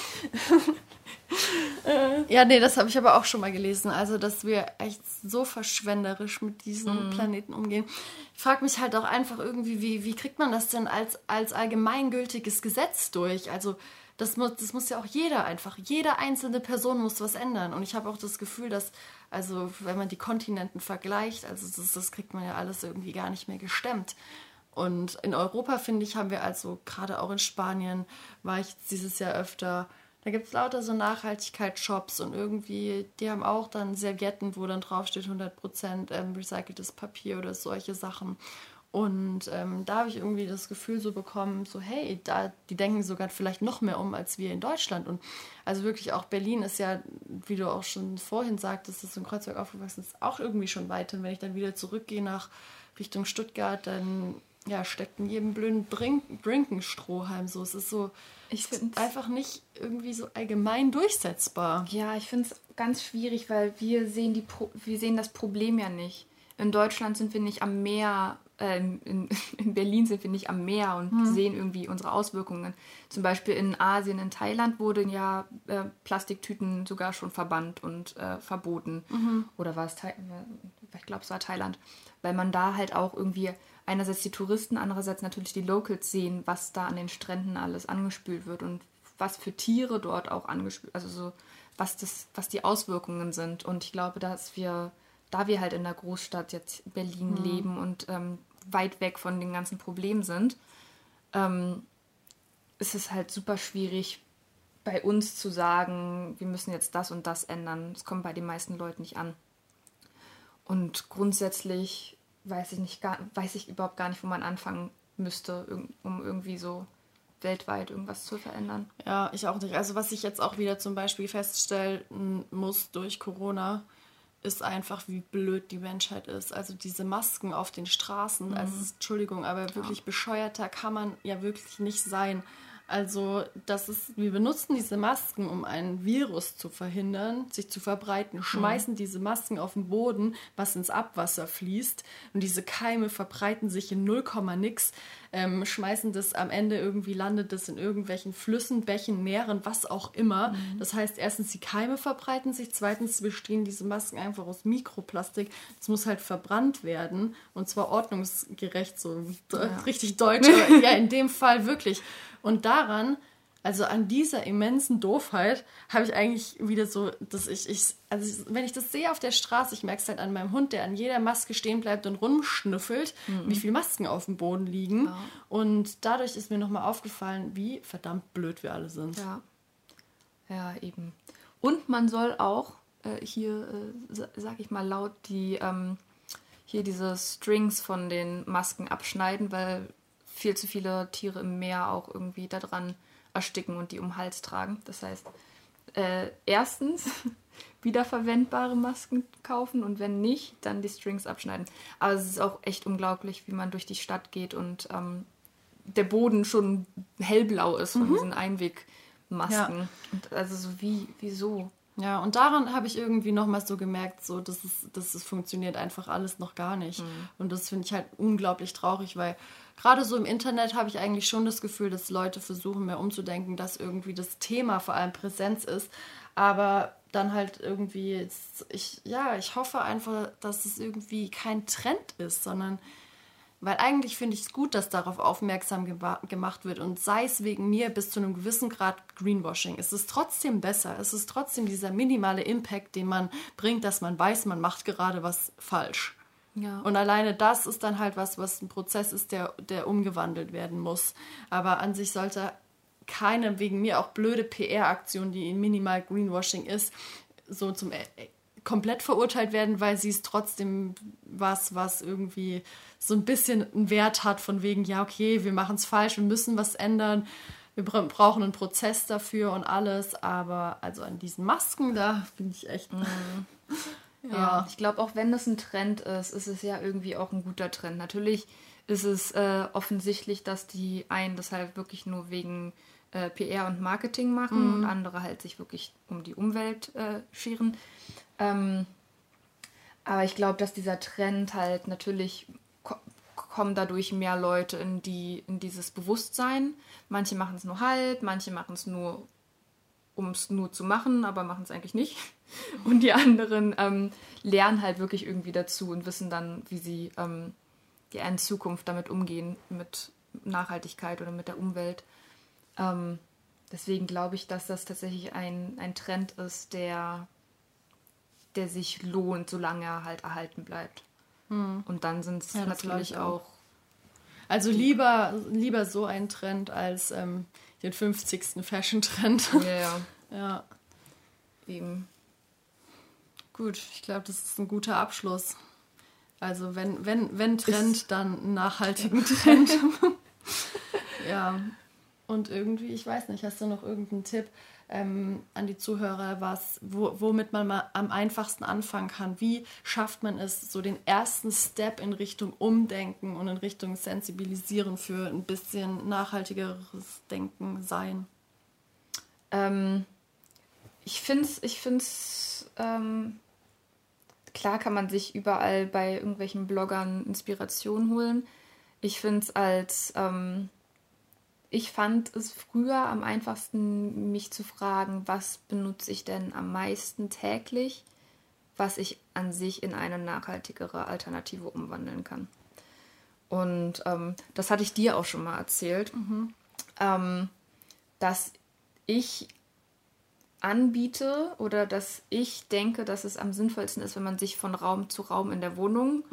ja, nee, das habe ich aber auch schon mal gelesen. Also, dass wir echt so verschwenderisch mit diesem mhm. Planeten umgehen. Ich frage mich halt auch einfach irgendwie, wie, wie kriegt man das denn als, als allgemeingültiges Gesetz durch? Also, das muss, das muss ja auch jeder einfach, jede einzelne Person muss was ändern. Und ich habe auch das Gefühl, dass, also, wenn man die Kontinenten vergleicht, also das, das kriegt man ja alles irgendwie gar nicht mehr gestemmt. Und in Europa, finde ich, haben wir also, gerade auch in Spanien, war ich dieses Jahr öfter da gibt es lauter so Nachhaltigkeitsshops und irgendwie, die haben auch dann Servietten, wo dann draufsteht 100% ähm, recyceltes Papier oder solche Sachen. Und ähm, da habe ich irgendwie das Gefühl so bekommen, so hey, da, die denken sogar vielleicht noch mehr um als wir in Deutschland. Und also wirklich auch Berlin ist ja, wie du auch schon vorhin sagtest, dass in Kreuzberg aufgewachsen ist, auch irgendwie schon weit. Und wenn ich dann wieder zurückgehe nach Richtung Stuttgart, dann ja, steckt in jedem blöden Brink Brinkenstrohhalm. So, es ist so ich einfach nicht irgendwie so allgemein durchsetzbar. Ja, ich finde es ganz schwierig, weil wir sehen, die Pro wir sehen das Problem ja nicht. In Deutschland sind wir nicht am Meer, äh, in, in, Berlin sind wir nicht am Meer und hm. sehen irgendwie unsere Auswirkungen. Zum Beispiel in Asien, in Thailand wurden ja äh, Plastiktüten sogar schon verbannt und äh, verboten. Mhm. Oder war es, ich glaube, es war Thailand. Weil man da halt auch irgendwie einerseits die Touristen, andererseits natürlich die Locals sehen, was da an den Stränden alles angespült wird und was für Tiere dort auch angespült, also so was das, was die Auswirkungen sind. Und ich glaube, dass wir, da wir halt in der Großstadt jetzt Berlin mhm. leben und ähm, weit weg von den ganzen Problemen sind, ähm, ist es halt super schwierig bei uns zu sagen, wir müssen jetzt das und das ändern. Es kommt bei den meisten Leuten nicht an. Und grundsätzlich weiß ich nicht, gar, weiß ich überhaupt gar nicht, wo man anfangen müsste, um irgendwie so weltweit irgendwas zu verändern. Ja, ich auch nicht. Also was ich jetzt auch wieder zum Beispiel feststellen muss durch Corona, ist einfach, wie blöd die Menschheit ist. Also diese Masken auf den Straßen, mhm. also Entschuldigung, aber wirklich ja. bescheuerter kann man ja wirklich nicht sein. Also, das ist, wir benutzen diese Masken, um ein Virus zu verhindern, sich zu verbreiten, schmeißen mhm. diese Masken auf den Boden, was ins Abwasser fließt. Und diese Keime verbreiten sich in 0, nix, ähm, schmeißen das am Ende irgendwie, landet das in irgendwelchen Flüssen, Bächen, Meeren, was auch immer. Mhm. Das heißt, erstens, die Keime verbreiten sich, zweitens bestehen diese Masken einfach aus Mikroplastik. Das muss halt verbrannt werden und zwar ordnungsgerecht, so ja. richtig deutsch, aber ja, in dem Fall wirklich. Und daran, also an dieser immensen Doofheit, habe ich eigentlich wieder so, dass ich, ich, also wenn ich das sehe auf der Straße, ich merke es halt an meinem Hund, der an jeder Maske stehen bleibt und rumschnüffelt, mhm. wie viele Masken auf dem Boden liegen. Ja. Und dadurch ist mir nochmal aufgefallen, wie verdammt blöd wir alle sind. Ja. Ja, eben. Und man soll auch äh, hier, äh, sag ich mal laut, die ähm, hier diese Strings von den Masken abschneiden, weil viel zu viele Tiere im Meer auch irgendwie daran ersticken und die um den Hals tragen. Das heißt, äh, erstens wiederverwendbare Masken kaufen und wenn nicht, dann die Strings abschneiden. Aber es ist auch echt unglaublich, wie man durch die Stadt geht und ähm, der Boden schon hellblau ist von mhm. diesen Einwegmasken. Ja. Und also so wie, wieso? Ja, und daran habe ich irgendwie nochmal so gemerkt, so, dass es, dass es funktioniert einfach alles noch gar nicht. Mhm. Und das finde ich halt unglaublich traurig, weil gerade so im Internet habe ich eigentlich schon das Gefühl, dass Leute versuchen, mehr umzudenken, dass irgendwie das Thema vor allem Präsenz ist. Aber dann halt irgendwie, ich, ja, ich hoffe einfach, dass es irgendwie kein Trend ist, sondern weil eigentlich finde ich es gut, dass darauf aufmerksam gemacht wird und sei es wegen mir bis zu einem gewissen Grad Greenwashing. Es ist trotzdem besser. Es ist trotzdem dieser minimale Impact, den man bringt, dass man weiß, man macht gerade was falsch. Ja. Und alleine das ist dann halt was, was ein Prozess ist, der, der umgewandelt werden muss. Aber an sich sollte keine, wegen mir auch blöde PR-Aktion, die in minimal Greenwashing ist, so zum äh, komplett verurteilt werden, weil sie ist trotzdem was, was irgendwie so ein bisschen einen Wert hat, von wegen, ja, okay, wir machen es falsch, wir müssen was ändern, wir brauchen einen Prozess dafür und alles, aber also an diesen Masken, da bin ich echt. Mhm. ja. ich glaube, auch wenn das ein Trend ist, ist es ja irgendwie auch ein guter Trend. Natürlich ist es äh, offensichtlich, dass die einen das halt wirklich nur wegen äh, PR und Marketing machen mhm. und andere halt sich wirklich um die Umwelt äh, scheren. Ähm, aber ich glaube, dass dieser Trend halt natürlich ko kommen dadurch mehr Leute in die in dieses Bewusstsein. Manche machen es nur halb, manche machen es nur, um es nur zu machen, aber machen es eigentlich nicht. Und die anderen ähm, lernen halt wirklich irgendwie dazu und wissen dann, wie sie ähm, ja, in Zukunft damit umgehen, mit Nachhaltigkeit oder mit der Umwelt. Ähm, deswegen glaube ich, dass das tatsächlich ein, ein Trend ist, der der sich lohnt, solange er halt erhalten bleibt. Hm. Und dann sind es ja, natürlich auch. Also lieber, lieber so ein Trend als ähm, den 50. Fashion-Trend. Ja, ja. ja. Eben. Gut, ich glaube, das ist ein guter Abschluss. Also wenn, wenn, wenn Trend, ist dann einen nachhaltigen Trend. ja. Und irgendwie, ich weiß nicht, hast du noch irgendeinen Tipp? Ähm, an die Zuhörer, was, wo, womit man mal am einfachsten anfangen kann. Wie schafft man es, so den ersten Step in Richtung Umdenken und in Richtung Sensibilisieren für ein bisschen nachhaltigeres Denken sein? Ähm, ich finde es, ich find's, ähm, klar kann man sich überall bei irgendwelchen Bloggern Inspiration holen. Ich finde es als, ähm, ich fand es früher am einfachsten, mich zu fragen, was benutze ich denn am meisten täglich, was ich an sich in eine nachhaltigere Alternative umwandeln kann. Und ähm, das hatte ich dir auch schon mal erzählt, ähm, dass ich anbiete oder dass ich denke, dass es am sinnvollsten ist, wenn man sich von Raum zu Raum in der Wohnung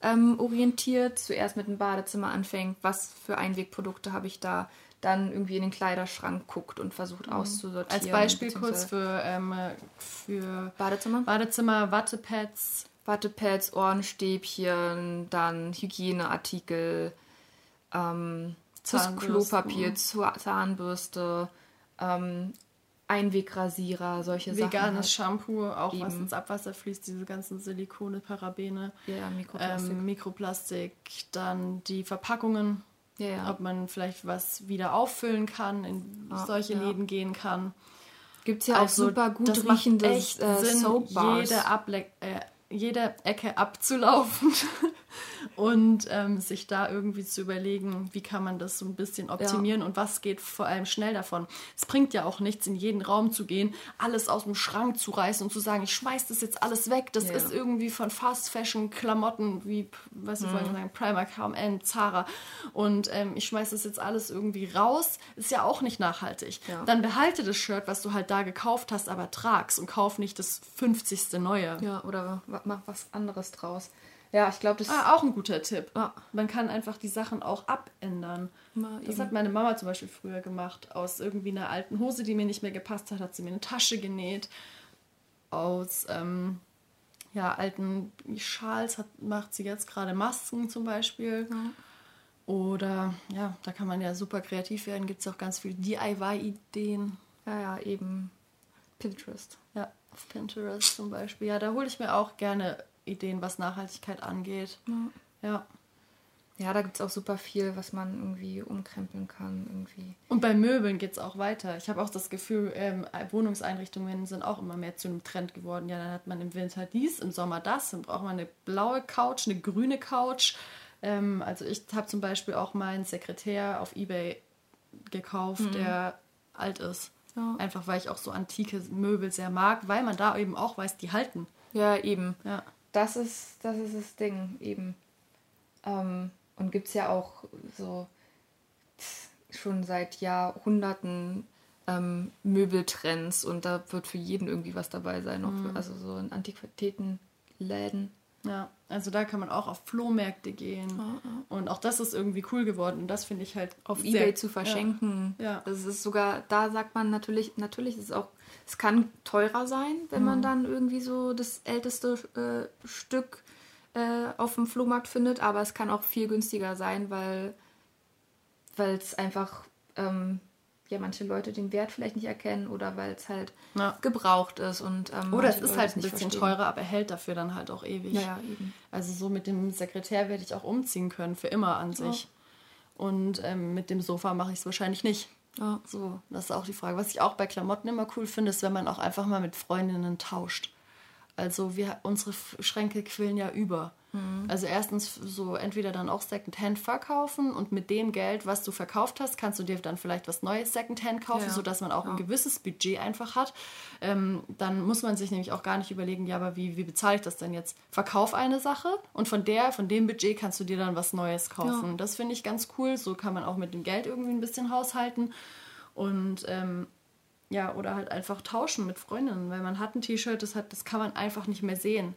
ähm, orientiert. Zuerst mit dem Badezimmer anfängt, was für Einwegprodukte habe ich da, dann irgendwie in den Kleiderschrank guckt und versucht auszusortieren. Als Beispiel kurz für, ähm, für Badezimmer. Badezimmer, Wattepads. Wattepads, Ohrenstäbchen, dann Hygieneartikel, ähm, das. Klopapier, Zahnbürste, ähm, Einwegrasierer, solche Sachen. Veganes halt. Shampoo, auch was Eben. ins Abwasser fließt, diese ganzen Silikone, Parabene, Ja, Mikroplastik. ähm, Mikroplastik, dann die Verpackungen, ja, ja. ob man vielleicht was wieder auffüllen kann, in Ja, solche ja. Läden gehen kann. Gibt es ja auch super gut Also, riechendes äh, Sinn, Soapbars. jede, Able äh, jede Ecke abzulaufen und ähm, sich da irgendwie zu überlegen, wie kann man das so ein bisschen optimieren und was geht vor allem schnell davon. Es bringt ja auch nichts, in jeden Raum zu gehen, alles aus dem Schrank zu reißen und zu sagen, ich schmeiß das jetzt alles weg. Das Ja. ist irgendwie von Fast Fashion Klamotten wie, was ich vorhin sagen, Primark, H&M, Zara und ähm, ich schmeiß das jetzt alles irgendwie raus. Ist ja auch nicht nachhaltig. Ja. Dann behalte das Shirt, was du halt da gekauft hast, aber trag's und kauf nicht das 50. neue. Ja, oder mach was anderes draus. Ja, ich glaube, das Ah, auch ein guter Tipp. Ja. Man kann einfach die Sachen auch abändern. Ja, das eben. hat meine Mama zum Beispiel früher gemacht. Aus irgendwie einer alten Hose, die mir nicht mehr gepasst hat, hat sie mir eine Tasche genäht. Aus ähm, ja, alten Schals hat, macht sie jetzt gerade Masken zum Beispiel. Oder ja, da kann man ja super kreativ werden. Gibt es auch ganz viele DIY-Ideen. ja, ja, eben Pinterest. Ja, auf Pinterest zum Beispiel. Ja, da hole ich mir auch gerne Ideen, was Nachhaltigkeit angeht. Ja. Ja, da gibt es auch super viel, was man irgendwie umkrempeln kann. Irgendwie. Und bei Möbeln geht es auch weiter. Ich habe auch das Gefühl, ähm, Wohnungseinrichtungen sind auch immer mehr zu einem Trend geworden. Ja, dann hat man im Winter dies, im Sommer das. Dann braucht man eine blaue Couch, eine grüne Couch. Ähm, also ich habe zum Beispiel auch meinen Sekretär auf Ebay gekauft, der alt ist. Ja. Einfach weil ich auch so antike Möbel sehr mag, weil man da eben auch weiß, die halten. Ja, eben. Ja. Das ist, das ist das Ding, eben. Ähm, und gibt es ja auch so schon seit Jahrhunderten ähm, Möbeltrends und da wird für jeden irgendwie was dabei sein. Auch für, also so in Antiquitätenläden. Ja, also da kann man auch auf Flohmärkte gehen. Und auch das ist irgendwie cool geworden. Und das finde ich halt auf sehr- Ebay zu verschenken. Ja. Das ist sogar, da sagt man natürlich, natürlich ist es auch, es kann teurer sein, wenn man dann irgendwie so das älteste äh, Stück äh, auf dem Flohmarkt findet, aber es kann auch viel günstiger sein, weil weil es einfach ähm, ja manche Leute den Wert vielleicht nicht erkennen oder weil es halt Ja. gebraucht ist und ähm, Oder es ist Leute halt ein bisschen verstehen. teurer, aber hält dafür dann halt auch ewig. Ja, ja. Also so mit dem Sekretär werde ich auch umziehen können, für immer an sich. Und ähm, mit dem Sofa mache ich es wahrscheinlich nicht. So, das ist auch die Frage. Was ich auch bei Klamotten immer cool finde, ist, wenn man auch einfach mal mit Freundinnen tauscht. Also wir, unsere Schränke quillen ja über. Also erstens so entweder dann auch Secondhand verkaufen und mit dem Geld, was du verkauft hast, kannst du dir dann vielleicht was Neues Secondhand kaufen, Ja. sodass man auch ein gewisses Budget einfach hat. Ähm, dann muss man sich nämlich auch gar nicht überlegen, ja, aber wie, wie bezahle ich das denn jetzt? Verkauf eine Sache und von der, von dem Budget kannst du dir dann was Neues kaufen. Ja. Das finde ich ganz cool. So kann man auch mit dem Geld irgendwie ein bisschen haushalten. Und ähm, ja, oder halt einfach tauschen mit Freundinnen, weil man hat ein T-Shirt, das, hat, das kann man einfach nicht mehr sehen.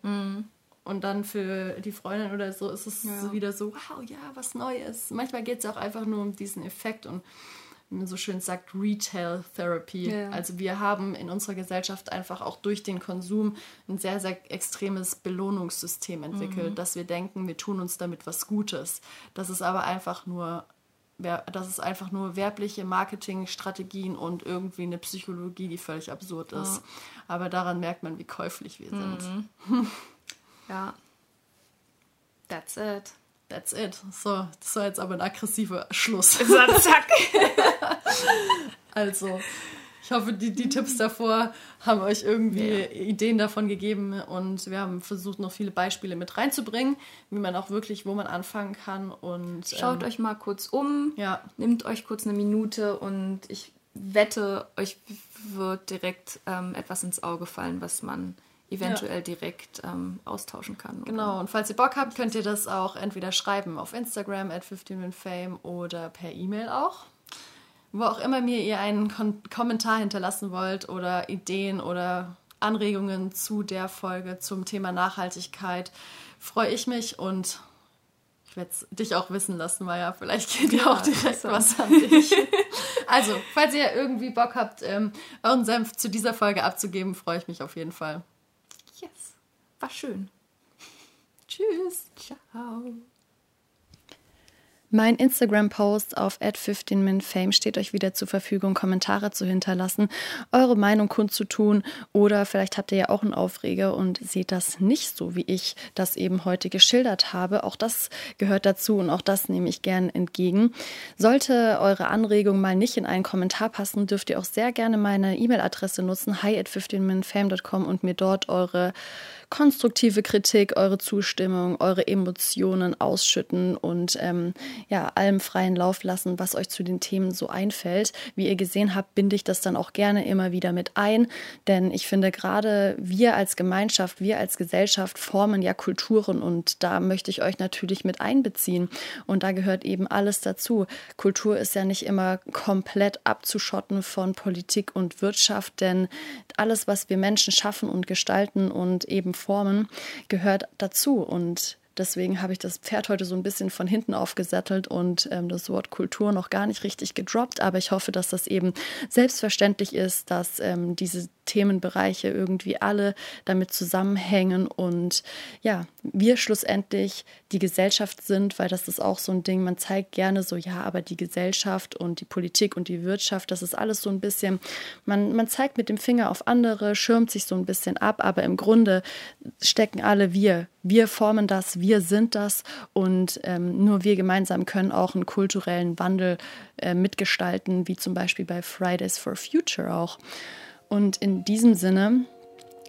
Und dann für die Freundin oder so ist es Ja. so wieder so, wow, ja, was Neues. Manchmal geht es auch einfach nur um diesen Effekt und man so schön sagt, Retail Therapy. Ja. Also wir haben in unserer Gesellschaft einfach auch durch den Konsum ein sehr, sehr extremes Belohnungssystem entwickelt, dass wir denken, wir tun uns damit was Gutes. Das ist aber einfach nur das ist einfach nur werbliche Marketingstrategien und irgendwie eine Psychologie, die völlig absurd ist. Ja. Aber daran merkt man, wie käuflich wir sind. Ja. That's it. That's it. So, das war jetzt aber ein aggressiver Schluss. So, zack. also, ich hoffe, die, die Tipps davor haben euch irgendwie ja. Ideen davon gegeben und wir haben versucht, noch viele Beispiele mit reinzubringen, wie man auch wirklich, wo man anfangen kann. Und schaut ähm, euch mal kurz um, ja. nehmt euch kurz eine Minute und ich wette, euch wird direkt ähm, etwas ins Auge fallen, was man eventuell ja. direkt ähm, austauschen kann. Oder? Genau, und falls ihr Bock habt, könnt ihr das auch entweder schreiben auf Instagram at 15minfame oder per E-Mail auch wo auch immer mir ihr einen Kon Kommentar hinterlassen wollt oder Ideen oder Anregungen zu der Folge zum Thema Nachhaltigkeit, freue ich mich und ich werde es dich auch wissen lassen, Maja. Vielleicht geht ja auch direkt was an dich. also, falls ihr irgendwie Bock habt, ähm, euren Senf zu dieser Folge abzugeben, freue ich mich auf jeden Fall. Yes, war schön. Tschüss. Ciao. Mein Instagram-Post auf at15minfame steht euch wieder zur Verfügung, Kommentare zu hinterlassen, eure Meinung kundzutun oder vielleicht habt ihr ja auch einen Aufreger und seht das nicht so, wie ich das eben heute geschildert habe. Auch das gehört dazu und auch das nehme ich gern entgegen. Sollte eure Anregung mal nicht in einen Kommentar passen, dürft ihr auch sehr gerne meine E-Mail-Adresse nutzen, hi at 15minfame.com und mir dort eure konstruktive Kritik, eure Zustimmung, eure Emotionen ausschütten und ähm, ja, allem freien Lauf lassen, was euch zu den Themen so einfällt. Wie ihr gesehen habt, binde ich das dann auch gerne immer wieder mit ein, denn ich finde gerade wir als Gemeinschaft, wir als Gesellschaft formen ja Kulturen und da möchte ich euch natürlich mit einbeziehen und da gehört eben alles dazu. Kultur ist ja nicht immer komplett abzuschotten von Politik und Wirtschaft, denn alles, was wir Menschen schaffen und gestalten und eben formen, gehört dazu. Und Deswegen habe ich das Pferd heute so ein bisschen von hinten aufgesattelt und ähm, das Wort Kultur noch gar nicht richtig gedroppt. Aber ich hoffe, dass das eben selbstverständlich ist, dass ähm, diese Themenbereiche irgendwie alle damit zusammenhängen und ja, wir schlussendlich die Gesellschaft sind, weil das ist auch so ein Ding, man zeigt gerne so, ja, aber die Gesellschaft und die Politik und die Wirtschaft, das ist alles so ein bisschen, man, man zeigt mit dem Finger auf andere, schirmt sich so ein bisschen ab, aber im Grunde stecken alle wir. Wir formen das, wir sind das und ähm, nur wir gemeinsam können auch einen kulturellen Wandel äh, mitgestalten, wie zum Beispiel bei Fridays for Future auch. Und in diesem Sinne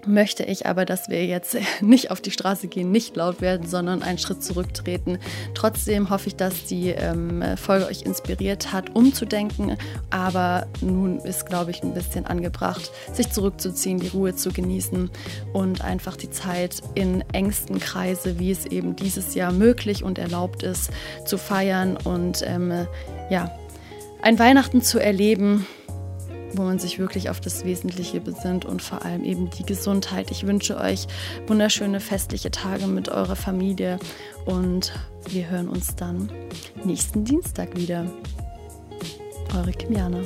möchte ich aber, dass wir jetzt nicht auf die Straße gehen, nicht laut werden, sondern einen Schritt zurücktreten. Trotzdem hoffe ich, dass die ähm, Folge euch inspiriert hat, umzudenken. Aber nun ist, glaube ich, ein bisschen angebracht, sich zurückzuziehen, die Ruhe zu genießen und einfach die Zeit in engsten Kreise, wie es eben dieses Jahr möglich und erlaubt ist, zu feiern und ähm, ja, ein Weihnachten zu erleben, wo man sich wirklich auf das Wesentliche besinnt und vor allem eben die Gesundheit. Ich wünsche euch wunderschöne festliche Tage mit eurer Familie und wir hören uns dann nächsten Dienstag wieder. Eure Kimiana.